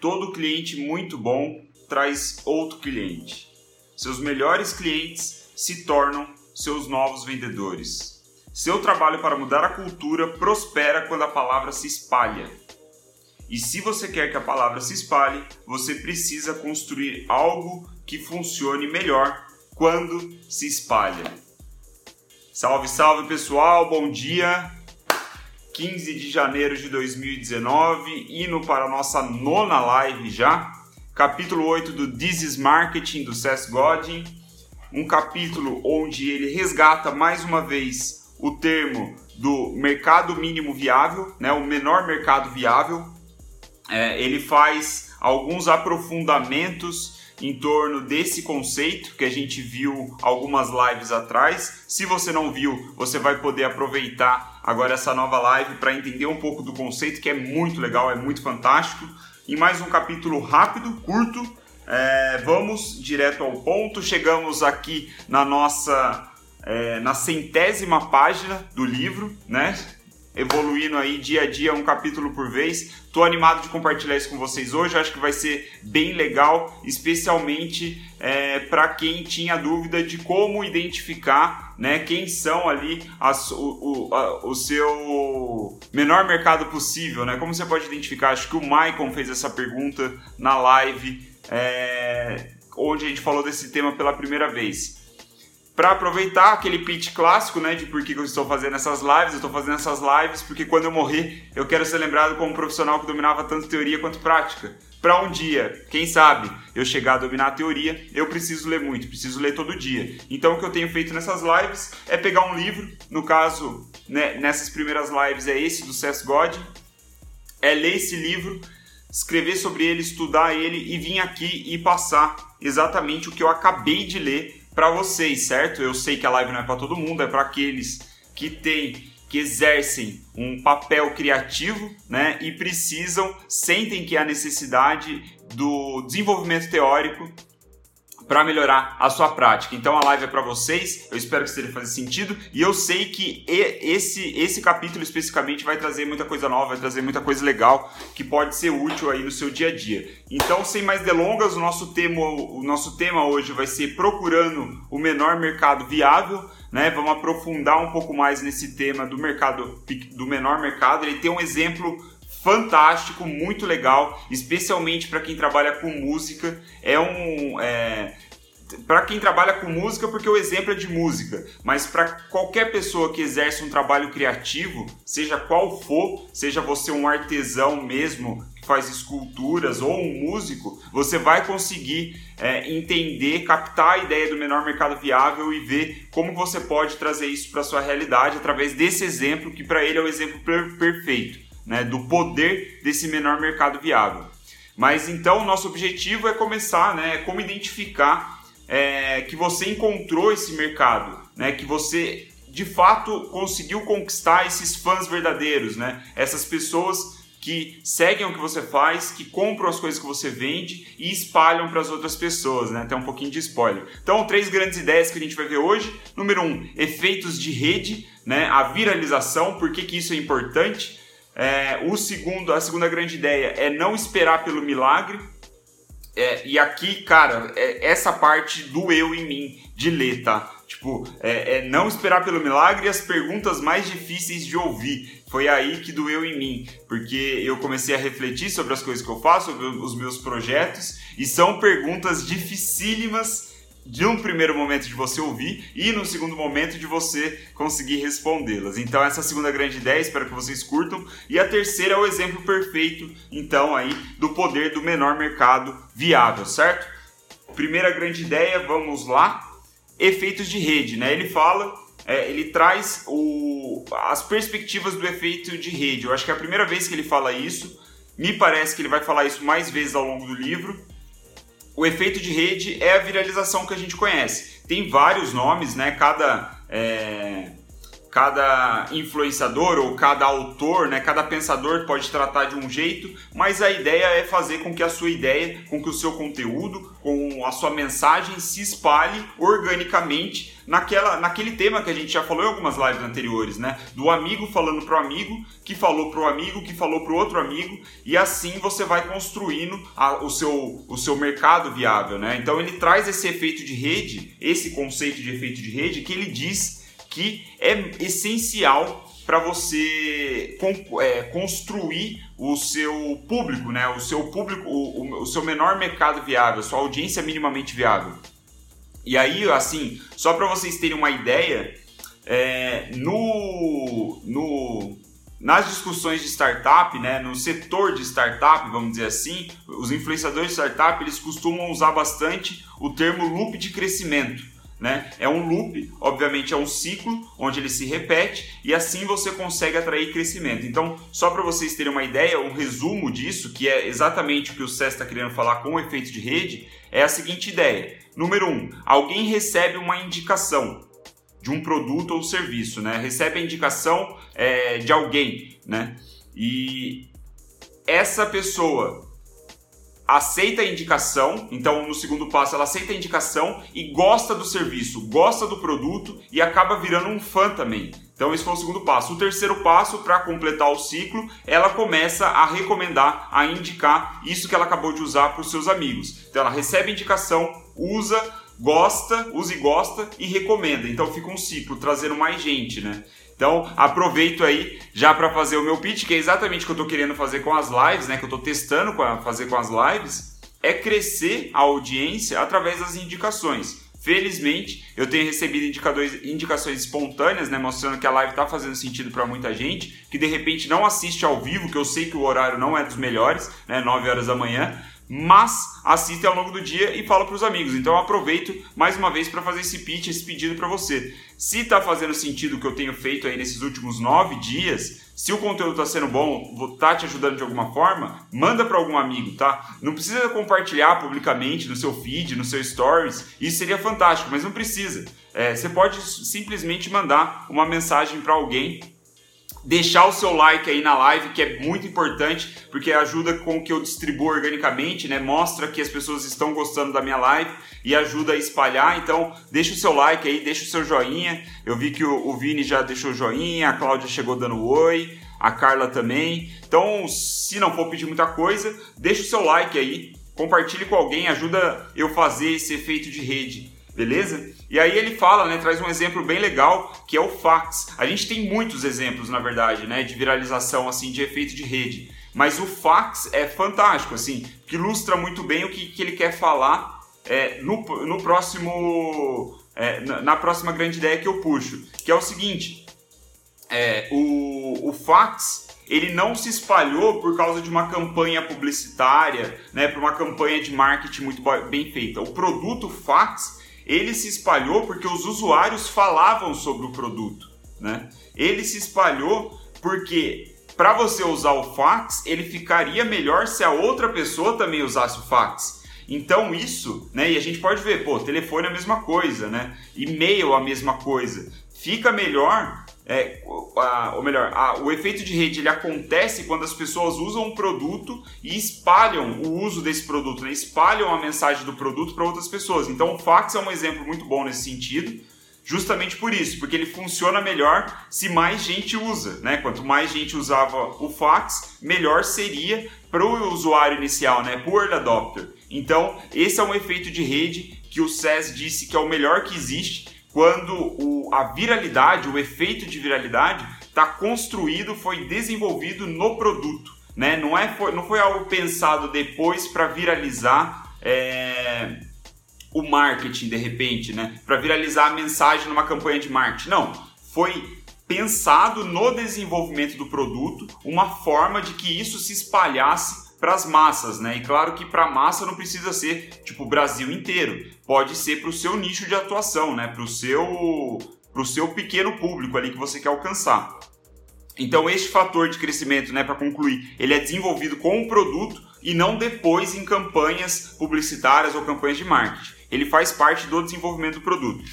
todo cliente muito bom traz outro cliente. Seus melhores clientes se tornam seus novos vendedores. Seu trabalho para mudar a cultura prospera quando a palavra se espalha. E se você quer que a palavra se espalhe, você precisa construir algo que funcione melhor quando se espalha. Salve, salve pessoal, bom dia! 15 de janeiro de 2019, indo para a nossa nona live já, capítulo 8 do This is Marketing do Seth Godin, um capítulo onde ele resgata mais uma vez o termo do mercado mínimo viável, né, o menor mercado viável. É, ele faz alguns aprofundamentos em torno desse conceito que a gente viu algumas lives atrás. Se você não viu, você vai poder aproveitar agora essa nova live para entender um pouco do conceito, que é muito legal, é muito fantástico. Em mais um capítulo rápido, curto, é, vamos direto ao ponto. Chegamos aqui na nossa é, na centésima página do livro, né? Evoluindo aí dia a dia, um capítulo por vez. Tô animado de compartilhar isso com vocês hoje. Acho que vai ser bem legal, especialmente é, para quem tinha dúvida de como identificar, né, quem são ali as, o, o, a, o seu menor mercado possível, né? Como você pode identificar? Acho que o Maicon fez essa pergunta na live, é, onde a gente falou desse tema pela primeira vez para aproveitar aquele pitch clássico, né, de por que eu estou fazendo essas lives. Eu estou fazendo essas lives porque quando eu morrer, eu quero ser lembrado como um profissional que dominava tanto teoria quanto prática. Para um dia, quem sabe, eu chegar a dominar a teoria, eu preciso ler muito, preciso ler todo dia. Então, o que eu tenho feito nessas lives é pegar um livro, no caso, né, nessas primeiras lives é esse do Seth Godin, é ler esse livro, escrever sobre ele, estudar ele e vir aqui e passar exatamente o que eu acabei de ler para vocês, certo? Eu sei que a live não é para todo mundo, é para aqueles que têm que exercem um papel criativo, né, e precisam, sentem que há necessidade do desenvolvimento teórico para melhorar a sua prática. Então a live é para vocês, eu espero que esteja fazendo sentido e eu sei que esse esse capítulo especificamente vai trazer muita coisa nova, vai trazer muita coisa legal que pode ser útil aí no seu dia a dia. Então, sem mais delongas, o nosso tema o nosso tema hoje vai ser procurando o menor mercado viável, né? Vamos aprofundar um pouco mais nesse tema do mercado do menor mercado. Ele tem um exemplo fantástico, muito legal, especialmente para quem trabalha com música. É um. É, para quem trabalha com música, porque o exemplo é de música, mas para qualquer pessoa que exerce um trabalho criativo, seja qual for, seja você um artesão mesmo que faz esculturas ou um músico, você vai conseguir é, entender, captar a ideia do menor mercado viável e ver como você pode trazer isso para sua realidade através desse exemplo que para ele é o exemplo per perfeito né, do poder desse menor mercado viável. Mas então nosso objetivo é começar, né, como identificar é, que você encontrou esse mercado, né, que você de fato conseguiu conquistar esses fãs verdadeiros, né, essas pessoas que seguem o que você faz, que compram as coisas que você vende e espalham para as outras pessoas, né? Tem um pouquinho de spoiler. Então, três grandes ideias que a gente vai ver hoje. Número um, efeitos de rede, né? A viralização, por que, que isso é importante? É, o segundo, a segunda grande ideia é não esperar pelo milagre. É, e aqui, cara, é, essa parte doeu em mim de ler, tá? Tipo, é, é, não esperar pelo milagre e as perguntas mais difíceis de ouvir. Foi aí que doeu em mim, porque eu comecei a refletir sobre as coisas que eu faço, sobre os meus projetos, e são perguntas dificílimas de um primeiro momento de você ouvir e no segundo momento de você conseguir respondê-las. Então essa é a segunda grande ideia, espero que vocês curtam. E a terceira é o exemplo perfeito, então aí do poder do menor mercado viável, certo? Primeira grande ideia, vamos lá. Efeitos de rede, né? Ele fala, é, ele traz o, as perspectivas do efeito de rede. Eu acho que é a primeira vez que ele fala isso. Me parece que ele vai falar isso mais vezes ao longo do livro o efeito de rede é a viralização que a gente conhece. Tem vários nomes, né? Cada, é, cada influenciador ou cada autor, né, cada pensador pode tratar de um jeito, mas a ideia é fazer com que a sua ideia, com que o seu conteúdo, com a sua mensagem se espalhe organicamente naquela, naquele tema que a gente já falou em algumas lives anteriores, né? Do amigo falando pro amigo, que falou pro amigo, que falou pro outro amigo, e assim você vai construindo a, o, seu, o seu mercado viável, né? Então ele traz esse efeito de rede, esse conceito de efeito de rede, que ele diz que é essencial para você é, construir o seu público, né? O seu público, o, o, seu menor mercado viável, sua audiência minimamente viável. E aí, assim, só para vocês terem uma ideia, é, no, no, nas discussões de startup, né, no setor de startup, vamos dizer assim, os influenciadores de startup eles costumam usar bastante o termo loop de crescimento. Né? É um loop, obviamente é um ciclo onde ele se repete e assim você consegue atrair crescimento. Então, só para vocês terem uma ideia, um resumo disso, que é exatamente o que o César está querendo falar com o efeito de rede, é a seguinte ideia. Número 1, um, alguém recebe uma indicação de um produto ou serviço, né? recebe a indicação é, de alguém, né? e essa pessoa aceita a indicação, então no segundo passo ela aceita a indicação e gosta do serviço, gosta do produto e acaba virando um fã também. Então esse foi o segundo passo. O terceiro passo, para completar o ciclo, ela começa a recomendar, a indicar isso que ela acabou de usar para os seus amigos. Então ela recebe a indicação, usa, gosta, usa e gosta e recomenda. Então fica um ciclo, trazendo mais gente, né? Então, aproveito aí já para fazer o meu pitch, que é exatamente o que eu estou querendo fazer com as lives, né? Que eu estou testando com a, fazer com as lives, é crescer a audiência através das indicações. Felizmente, eu tenho recebido indicações espontâneas, né, mostrando que a live está fazendo sentido para muita gente, que de repente não assiste ao vivo, que eu sei que o horário não é dos melhores, né, 9 horas da manhã, mas assiste ao longo do dia e fala para os amigos. Então aproveito mais uma vez para fazer esse pitch, esse pedido para você. Se está fazendo sentido o que eu tenho feito aí nesses últimos nove dias, se o conteúdo está sendo bom, está te ajudando de alguma forma, manda para algum amigo, tá? Não precisa compartilhar publicamente no seu feed, no seu stories, isso seria fantástico, mas não precisa. É, você pode simplesmente mandar uma mensagem para alguém deixar o seu like aí na live, que é muito importante, porque ajuda com que eu distribua organicamente, né? Mostra que as pessoas estão gostando da minha live e ajuda a espalhar. Então, deixa o seu like aí, deixa o seu joinha. Eu vi que o, o Vini já deixou joinha, a Cláudia chegou dando oi, a Carla também. Então, se não for pedir muita coisa, deixa o seu like aí, compartilhe com alguém, ajuda eu fazer esse efeito de rede beleza? E aí ele fala, né, traz um exemplo bem legal, que é o fax. A gente tem muitos exemplos, na verdade, né, de viralização assim de efeito de rede, mas o fax é fantástico, assim, que ilustra muito bem o que, que ele quer falar é, no, no próximo, é, na próxima grande ideia que eu puxo, que é o seguinte, é, o, o fax ele não se espalhou por causa de uma campanha publicitária, né, por uma campanha de marketing muito bem feita. O produto fax ele se espalhou porque os usuários falavam sobre o produto, né? Ele se espalhou porque para você usar o fax, ele ficaria melhor se a outra pessoa também usasse o fax. Então isso, né? E a gente pode ver, pô, telefone é a mesma coisa, né? E-mail a mesma coisa. Fica melhor é, a, ou melhor, a, o efeito de rede ele acontece quando as pessoas usam um produto e espalham o uso desse produto, né? espalham a mensagem do produto para outras pessoas. Então o fax é um exemplo muito bom nesse sentido, justamente por isso, porque ele funciona melhor se mais gente usa. Né? Quanto mais gente usava o fax, melhor seria para o usuário inicial, né? para o early adopter. Então esse é um efeito de rede que o SES disse que é o melhor que existe quando o, a viralidade, o efeito de viralidade está construído, foi desenvolvido no produto. Né? Não, é, foi, não foi algo pensado depois para viralizar é, o marketing de repente, né? para viralizar a mensagem numa campanha de marketing. Não, foi pensado no desenvolvimento do produto uma forma de que isso se espalhasse para as massas, né? E claro que para massa não precisa ser tipo o Brasil inteiro, pode ser para o seu nicho de atuação, né? Para o seu para o seu pequeno público ali que você quer alcançar. Então este fator de crescimento, né, para concluir, ele é desenvolvido com o produto e não depois em campanhas publicitárias ou campanhas de marketing. Ele faz parte do desenvolvimento do produto.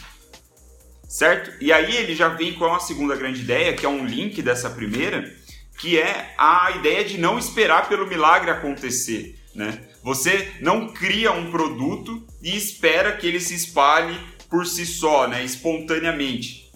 certo? E aí ele já vem com a segunda grande ideia, que é um link dessa primeira, que é a ideia de não esperar pelo milagre acontecer, né? Você não cria um produto e espera que ele se espalhe por si só, né, espontaneamente.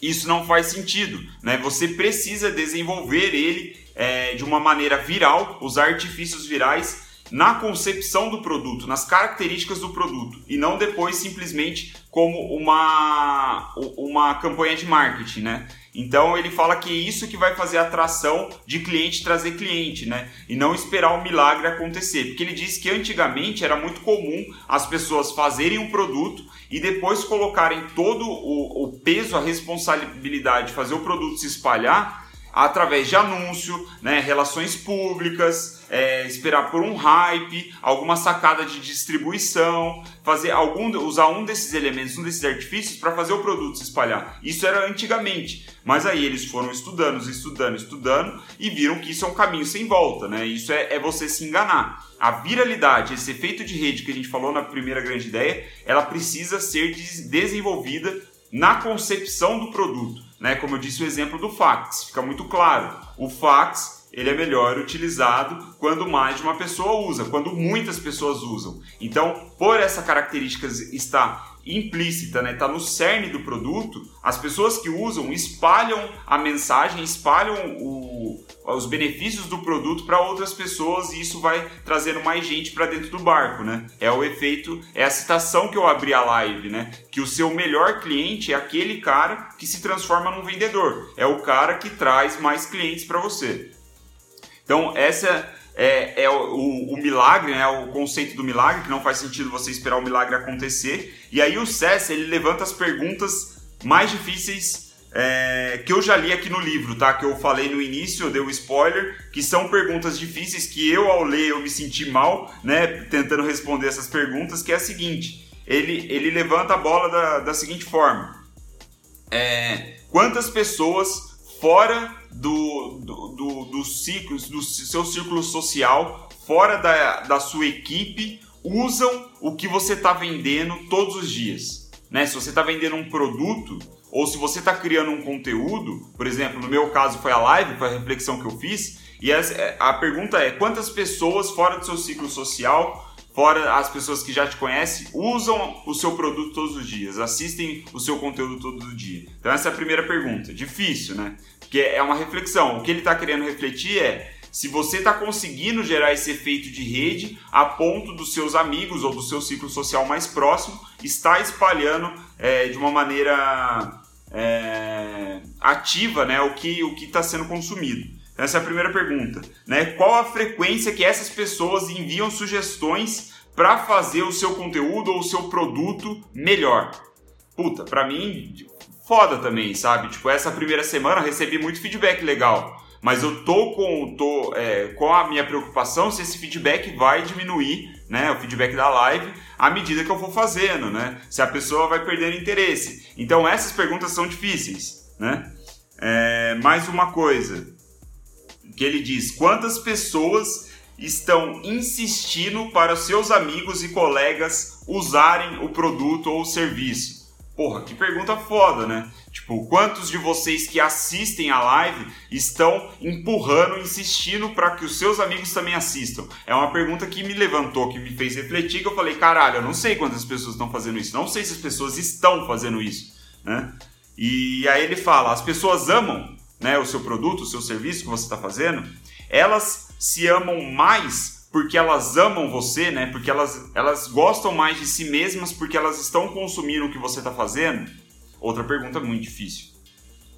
Isso não faz sentido, né? Você precisa desenvolver ele é, de uma maneira viral, usar artifícios virais na concepção do produto, nas características do produto e não depois simplesmente como uma, uma campanha de marketing, né? Então ele fala que é isso que vai fazer a atração de cliente trazer cliente, né? E não esperar o milagre acontecer. Porque ele diz que antigamente era muito comum as pessoas fazerem um produto e depois colocarem todo o, o peso, a responsabilidade de fazer o produto se espalhar através de anúncio, né, relações públicas, é, esperar por um hype, alguma sacada de distribuição, fazer algum, usar um desses elementos, um desses artifícios para fazer o produto se espalhar. Isso era antigamente, mas aí eles foram estudando, estudando, estudando e viram que isso é um caminho sem volta, né? Isso é, é você se enganar. A viralidade, esse efeito de rede que a gente falou na primeira grande ideia, ela precisa ser desenvolvida na concepção do produto né? Como eu disse o exemplo do fax, fica muito claro. O fax ele é melhor utilizado quando mais de uma pessoa usa, quando muitas pessoas usam. Então, por essa característica estar implícita, né, tá no cerne do produto, as pessoas que usam espalham a mensagem, espalham o, os benefícios do produto para outras pessoas e isso vai trazendo mais gente para dentro do barco, né? É o efeito, é a citação que eu abri a live, né? Que o seu melhor cliente é aquele cara que se transforma num vendedor, é o cara que traz mais clientes para você. Então essa é, é o, o, milagre, né? O conceito do milagre, que não faz sentido você esperar o milagre acontecer. E aí o Cess, ele levanta as perguntas mais difíceis é, que eu já li aqui no livro, tá? Que eu falei no início, eu dei o um spoiler, que são perguntas difíceis que eu, ao ler, eu me senti mal, né? Tentando responder essas perguntas, que é a seguinte. Ele, ele levanta a bola da, da seguinte forma. É, quantas pessoas fora do, do, do, do, ciclo, do seu círculo social, fora da, da sua equipe, usam o que você está vendendo todos os dias. Né? Se você está vendendo um produto ou se você está criando um conteúdo, por exemplo, no meu caso foi a live, foi a reflexão que eu fiz, e a, a pergunta é: quantas pessoas fora do seu ciclo social fora as pessoas que já te conhecem, usam o seu produto todos os dias, assistem o seu conteúdo todo dia. Então essa é a primeira pergunta. Difícil, né? Porque é uma reflexão. O que ele está querendo refletir é se você está conseguindo gerar esse efeito de rede a ponto dos seus amigos ou do seu ciclo social mais próximo estar espalhando é, de uma maneira é, ativa né, o que o está sendo consumido. Essa é a primeira pergunta. Né? Qual a frequência que essas pessoas enviam sugestões para fazer o seu conteúdo ou o seu produto melhor? Puta, para mim, foda também, sabe? Tipo, essa primeira semana recebi muito feedback legal. Mas eu tô com, tô, é, com a minha preocupação se esse feedback vai diminuir, né? O feedback da live à medida que eu for fazendo, né? Se a pessoa vai perdendo interesse. Então essas perguntas são difíceis, né? É, mais uma coisa que ele diz: quantas pessoas estão insistindo para seus amigos e colegas usarem o produto ou o serviço? Porra, que pergunta foda, né? Tipo, quantos de vocês que assistem a live estão empurrando, insistindo para que os seus amigos também assistam? É uma pergunta que me levantou, que me fez refletir, que eu falei, caralho, eu não sei quantas pessoas estão fazendo isso, não sei se as pessoas estão fazendo isso, né? E aí ele fala, as pessoas amam né, o seu produto, o seu serviço que você está fazendo, elas se amam mais porque elas amam você, né? Porque elas, elas gostam mais de si mesmas porque elas estão consumindo o que você está fazendo? Outra pergunta muito difícil.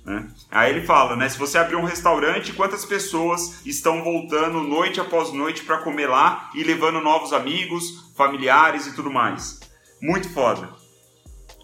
Né? Aí ele fala, né? Se você abrir um restaurante, quantas pessoas estão voltando noite após noite para comer lá e levando novos amigos, familiares e tudo mais? Muito foda.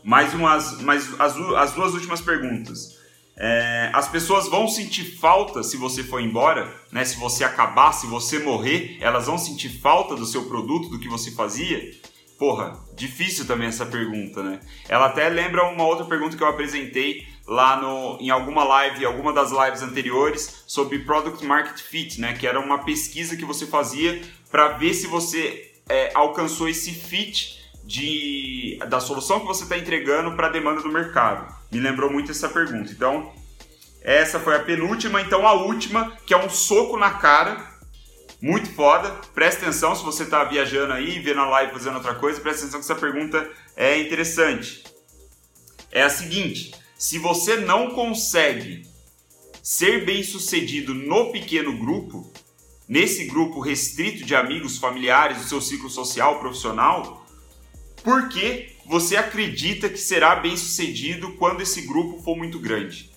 Mais umas, mais as, as duas últimas perguntas. É, as pessoas vão sentir falta se você for embora, né? Se você acabar, se você morrer, elas vão sentir falta do seu produto, do que você fazia? Porra, difícil também essa pergunta, né? Ela até lembra uma outra pergunta que eu apresentei lá no, em alguma live, alguma das lives anteriores, sobre Product Market Fit, né? Que era uma pesquisa que você fazia para ver se você é, alcançou esse fit de, da solução que você está entregando para a demanda do mercado? Me lembrou muito essa pergunta. Então, essa foi a penúltima. Então, a última, que é um soco na cara, muito foda. Presta atenção se você está viajando aí, vendo a live fazendo outra coisa, presta atenção que essa pergunta é interessante. É a seguinte: se você não consegue ser bem sucedido no pequeno grupo, nesse grupo restrito de amigos, familiares, do seu ciclo social, profissional, por que você acredita que será bem sucedido quando esse grupo for muito grande?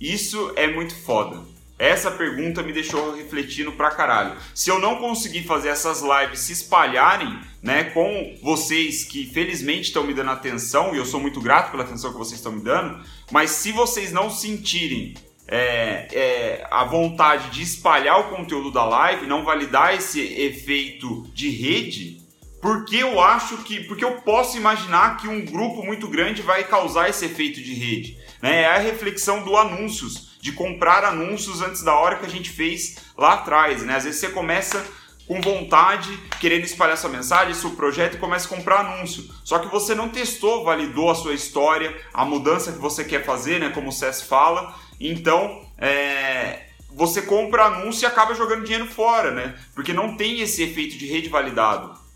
Isso é muito foda. Essa pergunta me deixou refletindo pra caralho. Se eu não conseguir fazer essas lives se espalharem, né, com vocês que felizmente estão me dando atenção, e eu sou muito grato pela atenção que vocês estão me dando, mas se vocês não sentirem é, é, a vontade de espalhar o conteúdo da live, não validar esse efeito de rede, porque eu acho que. Porque eu posso imaginar que um grupo muito grande vai causar esse efeito de rede. Né? É a reflexão do anúncios de comprar anúncios antes da hora que a gente fez lá atrás, né? Às vezes você começa com vontade, querendo espalhar sua mensagem, seu projeto e começa a comprar anúncio. Só que você não testou, validou a sua história, a mudança que você quer fazer, né? Como o Cess fala. Então, é, você compra anúncio e acaba jogando dinheiro fora, né? Porque não tem esse efeito de rede validado.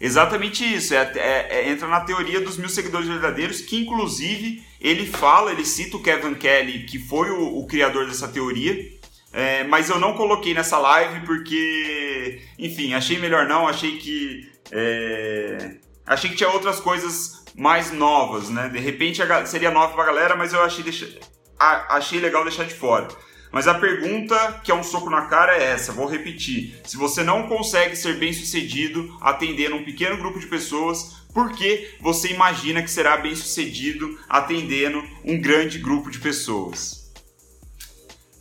Exatamente isso, é, é, é, entra na teoria dos mil seguidores verdadeiros, que inclusive ele fala, ele cita o Kevin Kelly, que foi o, o criador dessa teoria, é, mas eu não coloquei nessa live porque, enfim, achei melhor não, achei que. É, achei que tinha outras coisas mais novas, né? De repente seria nova pra galera, mas eu achei, deixa, achei legal deixar de fora. Mas a pergunta que é um soco na cara é essa, vou repetir. Se você não consegue ser bem sucedido atendendo um pequeno grupo de pessoas, por que você imagina que será bem sucedido atendendo um grande grupo de pessoas?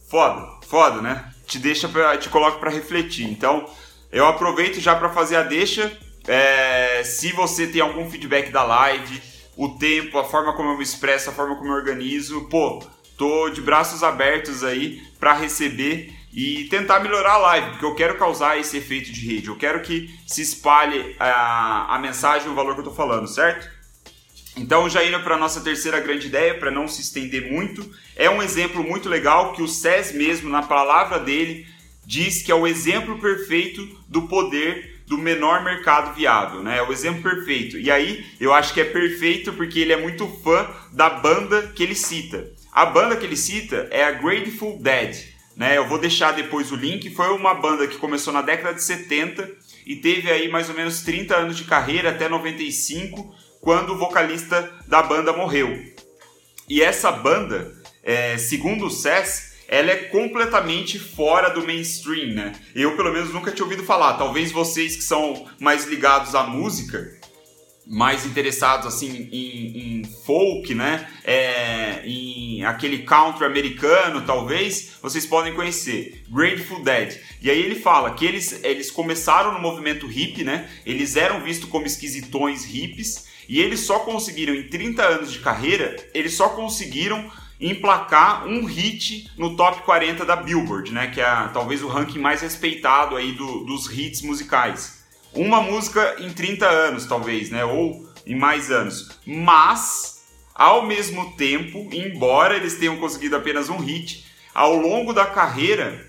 Foda, foda, né? Te deixa, pra, te coloca para refletir. Então, eu aproveito já para fazer a deixa. É, se você tem algum feedback da live, o tempo, a forma como eu me expresso, a forma como eu organizo, pô, tô de braços abertos aí para receber e tentar melhorar a live, porque eu quero causar esse efeito de rede, eu quero que se espalhe a, a mensagem, o valor que eu tô falando, certo? Então, já indo para a nossa terceira grande ideia, para não se estender muito, é um exemplo muito legal que o SES mesmo, na palavra dele, diz que é o exemplo perfeito do poder do menor mercado viável, né? É o exemplo perfeito. E aí, eu acho que é perfeito porque ele é muito fã da banda que ele cita. A banda que ele cita é a Grateful Dead. Né? Eu vou deixar depois o link. Foi uma banda que começou na década de 70 e teve aí mais ou menos 30 anos de carreira até 95, quando o vocalista da banda morreu. E essa banda, é, segundo o SES, ela é completamente fora do mainstream, né? Eu, pelo menos, nunca tinha ouvido falar. Talvez vocês que são mais ligados à música mais interessados assim em, em folk, né? É, em aquele country americano, talvez, vocês podem conhecer Grateful Dead. E aí ele fala que eles, eles começaram no movimento hip, né? Eles eram vistos como esquisitões hips e eles só conseguiram em 30 anos de carreira, eles só conseguiram emplacar um hit no top 40 da Billboard, né? Que é talvez o ranking mais respeitado aí do, dos hits musicais uma música em 30 anos, talvez, né? Ou em mais anos. Mas, ao mesmo tempo, embora eles tenham conseguido apenas um hit, ao longo da carreira,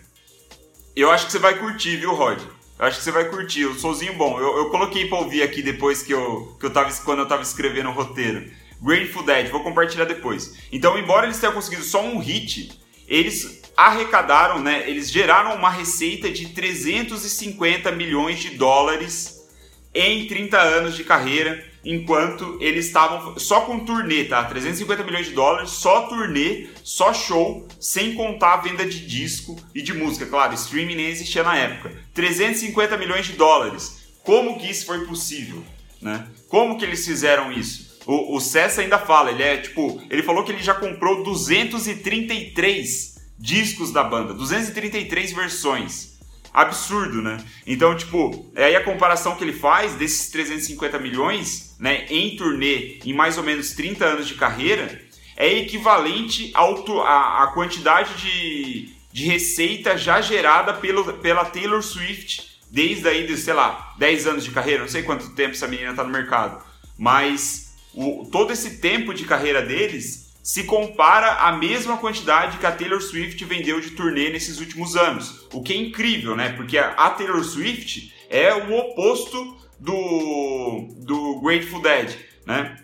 eu acho que você vai curtir, viu, Rod? Eu acho que você vai curtir. O sozinho bom. Eu, eu coloquei pra ouvir aqui depois que eu, que eu tava, quando eu tava escrevendo o roteiro. Grateful Dead, vou compartilhar depois. Então, embora eles tenham conseguido só um hit, eles arrecadaram, né? Eles geraram uma receita de 350 milhões de dólares em 30 anos de carreira, enquanto eles estavam só com turnê, tá? 350 milhões de dólares, só turnê, só show, sem contar a venda de disco e de música. Claro, streaming nem existia na época. 350 milhões de dólares. Como que isso foi possível, né? Como que eles fizeram isso? O, o Cessa ainda fala, ele é tipo, ele falou que ele já comprou 233 discos da banda, 233 versões. Absurdo, né? Então, tipo, é aí a comparação que ele faz desses 350 milhões, né, em turnê, em mais ou menos 30 anos de carreira, é equivalente a quantidade de, de receita já gerada pelo, pela Taylor Swift desde aí, de, sei lá, 10 anos de carreira, não sei quanto tempo essa menina está no mercado, mas o, todo esse tempo de carreira deles se compara à mesma quantidade que a Taylor Swift vendeu de turnê nesses últimos anos. O que é incrível, né? Porque a Taylor Swift é o oposto do, do Grateful Dead, né?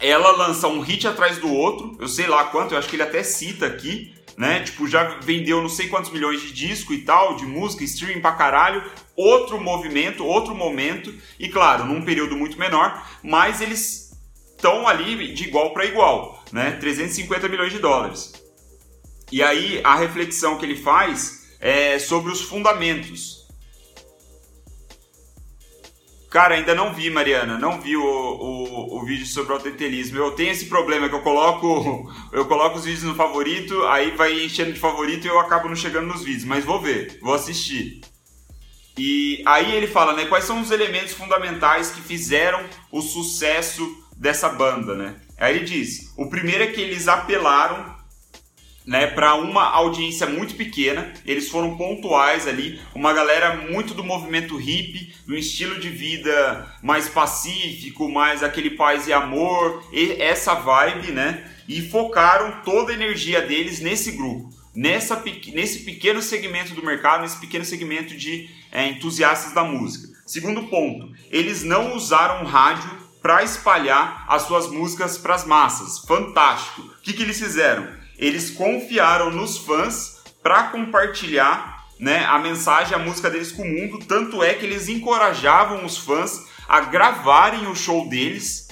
Ela lança um hit atrás do outro, eu sei lá quanto, eu acho que ele até cita aqui, né? Tipo, já vendeu não sei quantos milhões de disco e tal, de música, streaming pra caralho. Outro movimento, outro momento, e claro, num período muito menor, mas eles estão ali de igual para igual, né? 350 milhões de dólares. E aí a reflexão que ele faz é sobre os fundamentos. Cara, ainda não vi, Mariana, não vi o, o, o vídeo sobre o autentelismo. Eu tenho esse problema que eu coloco eu coloco os vídeos no favorito, aí vai enchendo de favorito e eu acabo não chegando nos vídeos. Mas vou ver, vou assistir. E aí ele fala, né, quais são os elementos fundamentais que fizeram o sucesso dessa banda, né? Aí ele diz, o primeiro é que eles apelaram né, para uma audiência muito pequena. Eles foram pontuais ali, uma galera muito do movimento hippie, do estilo de vida mais pacífico, mais aquele paz e amor, e essa vibe, né? E focaram toda a energia deles nesse grupo, nessa, nesse pequeno segmento do mercado, nesse pequeno segmento de é, entusiastas da música. Segundo ponto, eles não usaram rádio para espalhar as suas músicas para as massas. Fantástico. O que, que eles fizeram? eles confiaram nos fãs para compartilhar né, a mensagem, a música deles com o mundo. Tanto é que eles encorajavam os fãs a gravarem o show deles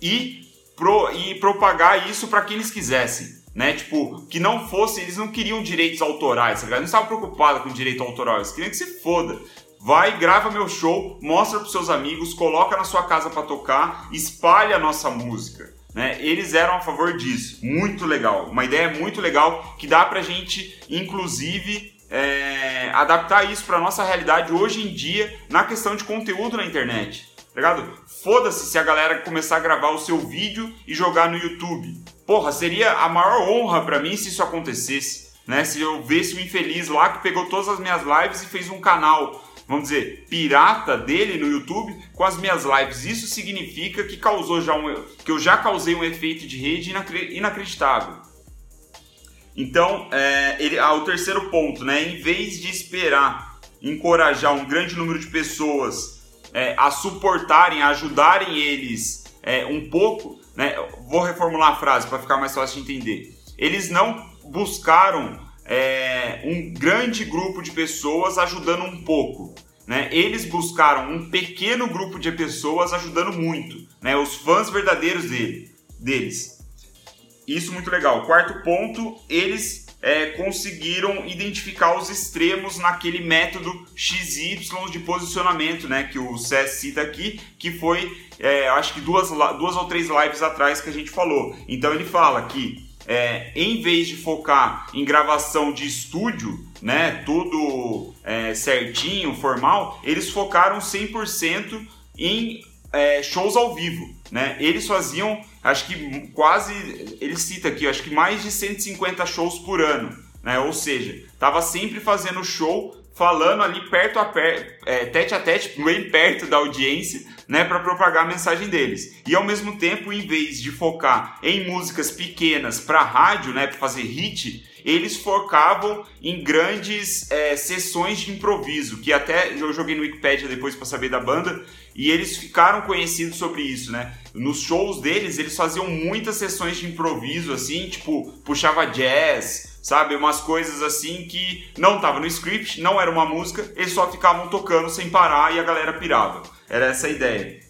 e, pro, e propagar isso para quem eles quisessem. Né? Tipo, que não fosse, eles não queriam direitos autorais, tá não estavam preocupados com direito autoral, eles queriam que se foda. Vai, grava meu show, mostra para seus amigos, coloca na sua casa para tocar, espalha a nossa música. Né? Eles eram a favor disso. Muito legal. Uma ideia muito legal que dá pra gente, inclusive, é, adaptar isso pra nossa realidade hoje em dia na questão de conteúdo na internet. Tá ligado? Foda-se se a galera começar a gravar o seu vídeo e jogar no YouTube. Porra, seria a maior honra para mim se isso acontecesse. Né? Se eu visse o infeliz lá que pegou todas as minhas lives e fez um canal vamos dizer, pirata dele no YouTube com as minhas lives. Isso significa que causou já um, que eu já causei um efeito de rede inacreditável. Então, é, ele, ah, o terceiro ponto, né? Em vez de esperar encorajar um grande número de pessoas é, a suportarem, a ajudarem eles é, um pouco, né? Vou reformular a frase para ficar mais fácil de entender. Eles não buscaram é, um grande grupo de pessoas ajudando um pouco. Né? Eles buscaram um pequeno grupo de pessoas ajudando muito, né? os fãs verdadeiros dele, deles. Isso muito legal. Quarto ponto, eles é, conseguiram identificar os extremos naquele método XY de posicionamento, né, que o Cés cita aqui, que foi, é, acho que duas, duas ou três lives atrás que a gente falou. Então ele fala que é, em vez de focar em gravação de estúdio, né, tudo é, certinho, formal, eles focaram 100% em é, shows ao vivo, né? Eles faziam, acho que quase, ele cita aqui, acho que mais de 150 shows por ano, né? Ou seja, tava sempre fazendo show, falando ali perto a perto, é, tete a tete, bem perto da audiência, né, para propagar a mensagem deles. E ao mesmo tempo, em vez de focar em músicas pequenas para rádio, né, para fazer hit, eles focavam em grandes é, sessões de improviso, que até eu joguei no Wikipedia depois para saber da banda, e eles ficaram conhecidos sobre isso, né? Nos shows deles, eles faziam muitas sessões de improviso, assim, tipo, puxava jazz, sabe? Umas coisas assim que não tava no script, não era uma música, eles só ficavam tocando sem parar e a galera pirava. Era essa a ideia.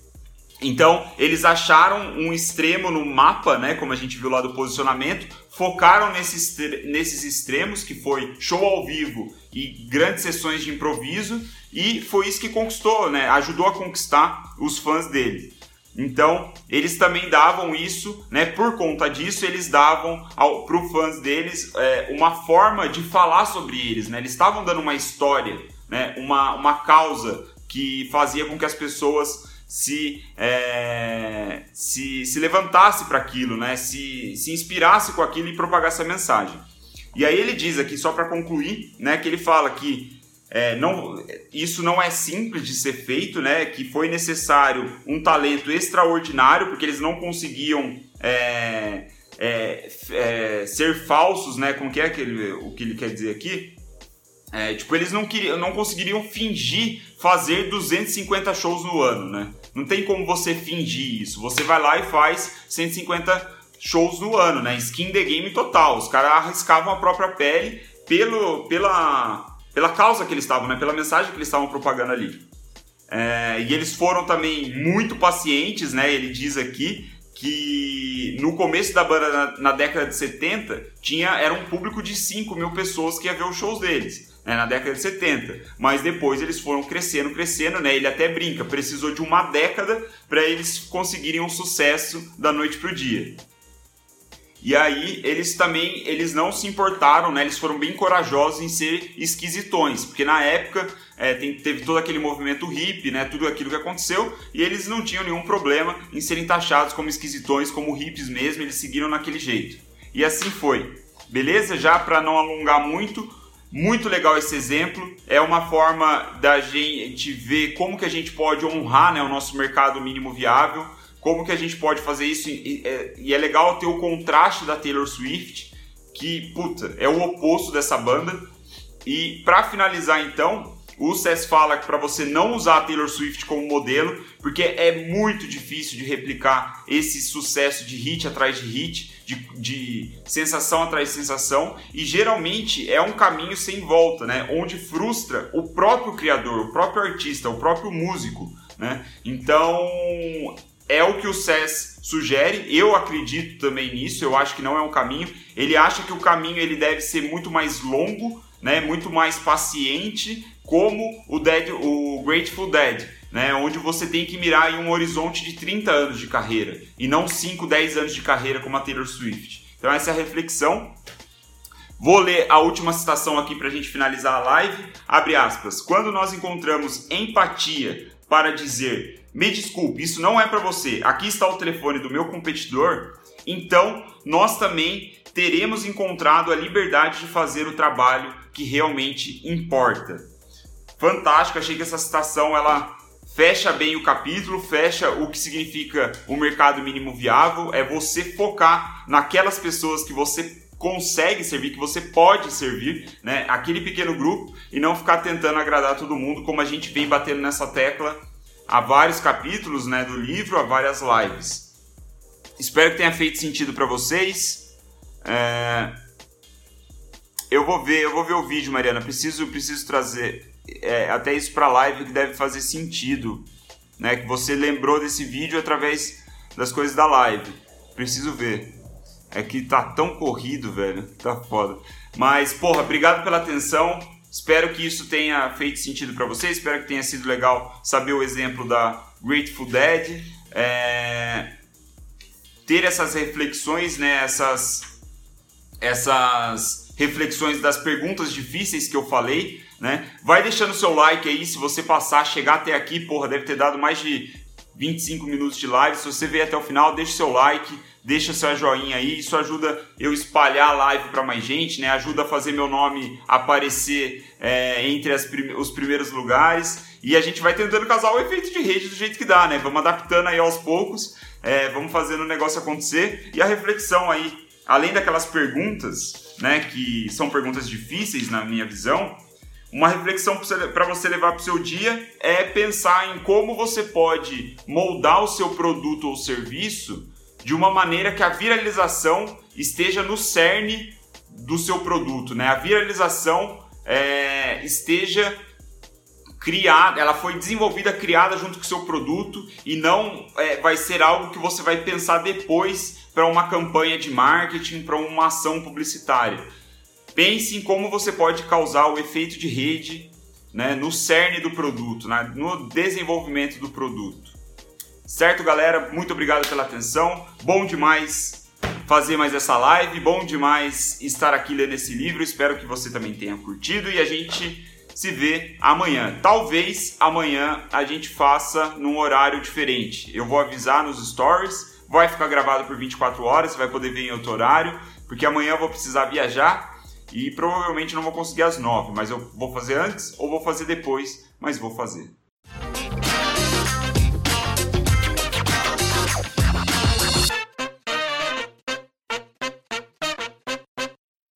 Então, eles acharam um extremo no mapa, né, como a gente viu lá do posicionamento, focaram nesses, nesses extremos, que foi show ao vivo e grandes sessões de improviso, e foi isso que conquistou, né, ajudou a conquistar os fãs dele. Então, eles também davam isso, né? Por conta disso, eles davam para os fãs deles é, uma forma de falar sobre eles, né? Eles estavam dando uma história, né? Uma, uma causa que fazia com que as pessoas se, é, se, se levantasse para aquilo, né? Se, se inspirasse com aquilo e propagasse a mensagem. E aí ele diz aqui, só para concluir, né? Que ele fala que é, não, isso não é simples de ser feito, né? Que foi necessário um talento extraordinário, porque eles não conseguiam é, é, é ser falsos, né? Como que é aquele, o que ele quer dizer aqui? É, tipo, eles não, queriam, não conseguiriam fingir fazer 250 shows no ano, né? Não tem como você fingir isso. Você vai lá e faz 150 shows no ano, né? Skin the game total. Os caras arriscavam a própria pele pelo, pela, pela causa que eles estavam, né? Pela mensagem que eles estavam propagando ali. É, e eles foram também muito pacientes, né? Ele diz aqui que no começo da banda, na, na década de 70, tinha, era um público de 5 mil pessoas que ia ver os shows deles né, na década de 70. Mas depois eles foram crescendo, crescendo, né? Ele até brinca, precisou de uma década para eles conseguirem um sucesso da noite pro dia. E aí eles também eles não se importaram, né? Eles foram bem corajosos em ser esquisitões, porque na época é, tem, teve todo aquele movimento hippie, né? Tudo aquilo que aconteceu e eles não tinham nenhum problema em serem taxados como esquisitões, como hippies mesmo. Eles seguiram naquele jeito. E assim foi. Beleza? Já para não alongar muito, muito legal esse exemplo. É uma forma da gente ver como que a gente pode honrar né, o nosso mercado mínimo viável, como que a gente pode fazer isso. E é, e é legal ter o contraste da Taylor Swift, que, puta, é o oposto dessa banda. E para finalizar então, o CES fala que para você não usar a Taylor Swift como modelo, porque é muito difícil de replicar esse sucesso de hit atrás de hit, de, de, sensação atrás de sensação, e geralmente é um caminho sem volta, né? Onde frustra o próprio criador, o próprio artista, o próprio músico, né? Então é o que o SES sugere. Eu acredito também nisso. Eu acho que não é um caminho. Ele acha que o caminho ele deve ser muito mais longo, né? Muito mais paciente como o, Dead, o Grateful Dead, né, onde você tem que mirar em um horizonte de 30 anos de carreira e não 5, 10 anos de carreira como a Taylor Swift. Então essa é a reflexão. Vou ler a última citação aqui para a gente finalizar a live. Abre aspas. Quando nós encontramos empatia para dizer me desculpe, isso não é para você, aqui está o telefone do meu competidor, então nós também teremos encontrado a liberdade de fazer o trabalho que realmente importa fantástico. Achei que essa citação ela fecha bem o capítulo, fecha o que significa o mercado mínimo viável. É você focar naquelas pessoas que você consegue servir, que você pode servir, né? Aquele pequeno grupo e não ficar tentando agradar todo mundo, como a gente vem batendo nessa tecla há vários capítulos, né, do livro, há várias lives. Espero que tenha feito sentido para vocês. É... Eu vou ver, eu vou ver o vídeo, Mariana. Preciso, preciso trazer é, até isso para live que deve fazer sentido, né? Que você lembrou desse vídeo através das coisas da live. Preciso ver. É que tá tão corrido, velho. Tá foda. Mas, porra, obrigado pela atenção. Espero que isso tenha feito sentido para você. Espero que tenha sido legal saber o exemplo da Grateful Dead. É... Ter essas reflexões, né? Essas, essas reflexões das perguntas difíceis que eu falei né? Vai deixando seu like aí, se você passar, chegar até aqui, porra, deve ter dado mais de 25 minutos de live. Se você veio até o final, deixa seu like, deixa seu joinha aí, isso ajuda eu espalhar a live para mais gente, né? Ajuda a fazer meu nome aparecer é, entre prim os primeiros lugares e a gente vai tentando casar o efeito de rede do jeito que dá, né? Vamos adaptando aí aos poucos, é, vamos fazendo o negócio acontecer e a reflexão aí, além daquelas perguntas, né? Que são perguntas difíceis na minha visão uma reflexão para você levar para o seu dia é pensar em como você pode moldar o seu produto ou serviço de uma maneira que a viralização esteja no cerne do seu produto, né? A viralização é, esteja criada, ela foi desenvolvida, criada junto com o seu produto e não é, vai ser algo que você vai pensar depois para uma campanha de marketing, para uma ação publicitária. Pense em como você pode causar o efeito de rede né, no cerne do produto, né, no desenvolvimento do produto. Certo, galera? Muito obrigado pela atenção. Bom demais fazer mais essa live, bom demais estar aqui lendo esse livro. Espero que você também tenha curtido e a gente se vê amanhã. Talvez amanhã a gente faça num horário diferente. Eu vou avisar nos stories, vai ficar gravado por 24 horas, você vai poder ver em outro horário, porque amanhã eu vou precisar viajar e provavelmente não vou conseguir às 9, mas eu vou fazer antes ou vou fazer depois, mas vou fazer.